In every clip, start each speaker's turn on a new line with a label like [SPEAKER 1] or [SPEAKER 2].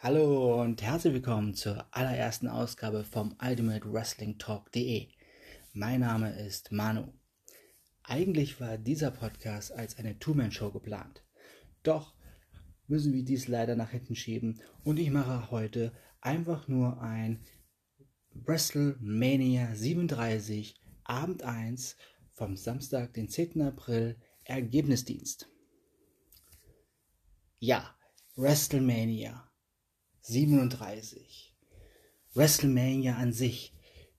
[SPEAKER 1] Hallo und herzlich willkommen zur allerersten Ausgabe vom Ultimate Wrestling Talk.de. Mein Name ist Manu. Eigentlich war dieser Podcast als eine Two-Man-Show geplant. Doch müssen wir dies leider nach hinten schieben und ich mache heute einfach nur ein WrestleMania 37 Abend 1 vom Samstag, den 10. April Ergebnisdienst. Ja, WrestleMania 37. WrestleMania an sich,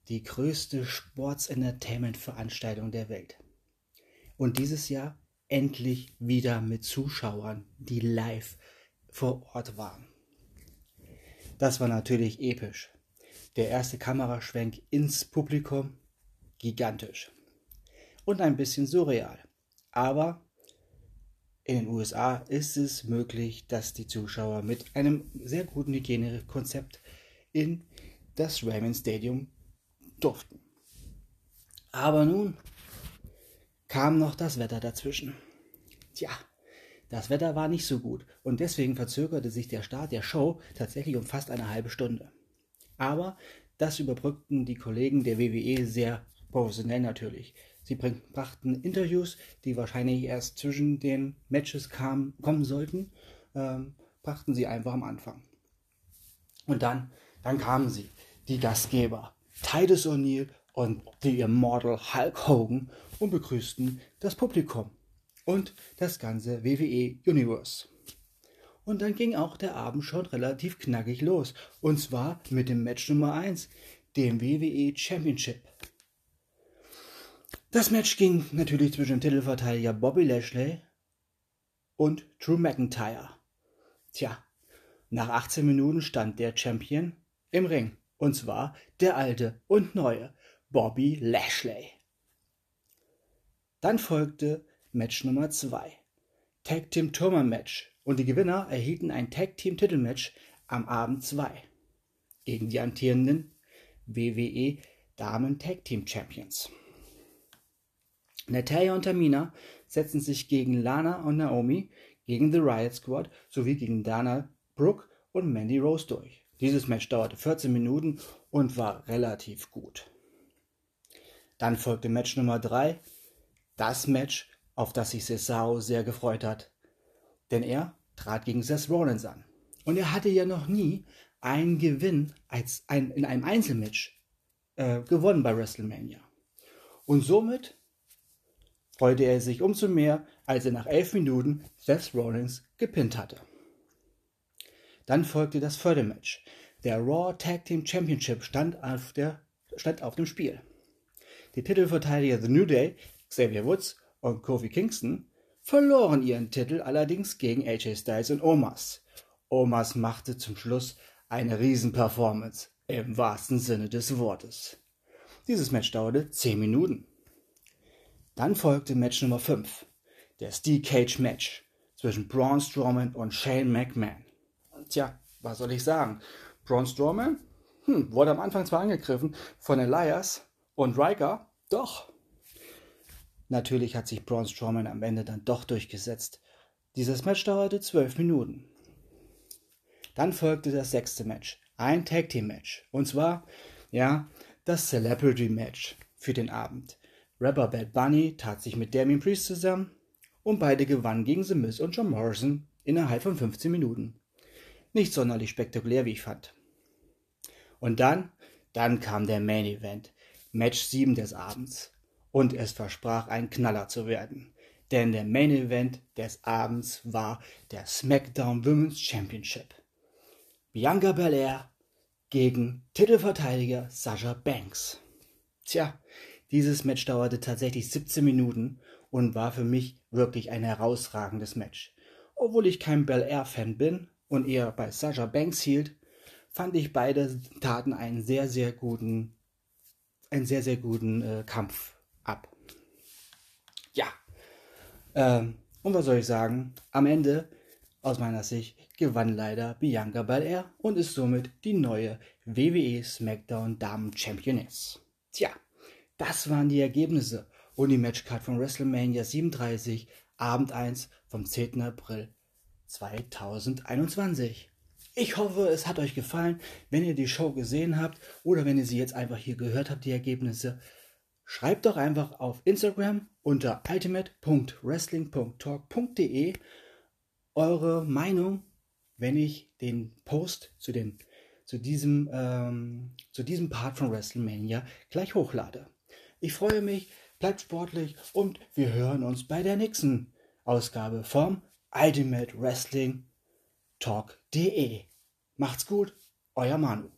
[SPEAKER 1] die größte Sports-Entertainment-Veranstaltung der Welt. Und dieses Jahr endlich wieder mit Zuschauern, die live vor Ort waren. Das war natürlich episch. Der erste Kameraschwenk ins Publikum, gigantisch. Und ein bisschen surreal. Aber in den USA ist es möglich, dass die Zuschauer mit einem sehr guten Hygienekonzept in das Raymond Stadium durften. Aber nun kam noch das Wetter dazwischen. Tja, das Wetter war nicht so gut und deswegen verzögerte sich der Start der Show tatsächlich um fast eine halbe Stunde. Aber das überbrückten die Kollegen der WWE sehr professionell natürlich. Sie brachten Interviews, die wahrscheinlich erst zwischen den Matches kam, kommen sollten, ähm, brachten sie einfach am Anfang. Und dann, dann kamen sie, die Gastgeber, Titus O'Neill und The Immortal Hulk Hogan und begrüßten das Publikum und das ganze WWE Universe. Und dann ging auch der Abend schon relativ knackig los. Und zwar mit dem Match Nummer 1, dem WWE Championship. Das Match ging natürlich zwischen dem Titelverteidiger Bobby Lashley und Drew McIntyre. Tja, nach 18 Minuten stand der Champion im Ring. Und zwar der alte und neue Bobby Lashley. Dann folgte Match Nummer 2. Tag Team Tournament Match. Und die Gewinner erhielten ein Tag Team Titelmatch am Abend 2 gegen die amtierenden WWE Damen Tag Team Champions. Natalia und Tamina setzten sich gegen Lana und Naomi, gegen The Riot Squad sowie gegen Dana Brooke und Mandy Rose durch. Dieses Match dauerte 14 Minuten und war relativ gut. Dann folgte Match Nummer 3, das Match, auf das sich Cesaro sehr gefreut hat. Denn er trat gegen Seth Rollins an. Und er hatte ja noch nie einen Gewinn als ein, in einem Einzelmatch äh, gewonnen bei WrestleMania. Und somit freute er sich umso mehr, als er nach elf Minuten Seth Rollins gepinnt hatte. Dann folgte das Fördermatch. Der Raw Tag Team Championship stand auf, der, stand auf dem Spiel. Die Titelverteidiger The New Day, Xavier Woods und Kofi Kingston verloren ihren Titel allerdings gegen AJ Styles und Omas. Omas machte zum Schluss eine Riesenperformance im wahrsten Sinne des Wortes. Dieses Match dauerte 10 Minuten. Dann folgte Match Nummer 5, der Steel Cage Match zwischen Braun Strowman und Shane McMahon. Tja, was soll ich sagen? Braun Strowman hm, wurde am Anfang zwar angegriffen von Elias und Riker, doch. Natürlich hat sich Braun Strowman am Ende dann doch durchgesetzt. Dieses Match dauerte 12 Minuten. Dann folgte das sechste Match, ein Tag Team Match. Und zwar, ja, das Celebrity Match für den Abend. Rapper Bad Bunny tat sich mit Damien Priest zusammen und beide gewannen gegen The Miz und John Morrison innerhalb von 15 Minuten. Nicht sonderlich spektakulär, wie ich fand. Und dann, dann kam der Main Event, Match 7 des Abends. Und es versprach ein Knaller zu werden. Denn der Main Event des Abends war der SmackDown Women's Championship. Bianca Belair gegen Titelverteidiger Sasha Banks. Tja, dieses Match dauerte tatsächlich 17 Minuten und war für mich wirklich ein herausragendes Match. Obwohl ich kein Bel Air Fan bin und eher bei Sasha Banks hielt, fand ich beide taten einen sehr sehr guten einen sehr sehr guten äh, Kampf ab. Ja. Ähm, und was soll ich sagen? Am Ende aus meiner Sicht gewann leider Bianca Belair und ist somit die neue WWE SmackDown Damen Championess. Tja, das waren die Ergebnisse und die Matchcard von WrestleMania 37, Abend 1 vom 10. April 2021. Ich hoffe, es hat euch gefallen. Wenn ihr die Show gesehen habt oder wenn ihr sie jetzt einfach hier gehört habt, die Ergebnisse, schreibt doch einfach auf Instagram unter ultimate.wrestling.talk.de eure Meinung, wenn ich den Post zu, den, zu, diesem, ähm, zu diesem Part von WrestleMania gleich hochlade. Ich freue mich, bleibt sportlich und wir hören uns bei der nächsten Ausgabe vom Ultimate Wrestling Talk.de. Macht's gut, euer Manu.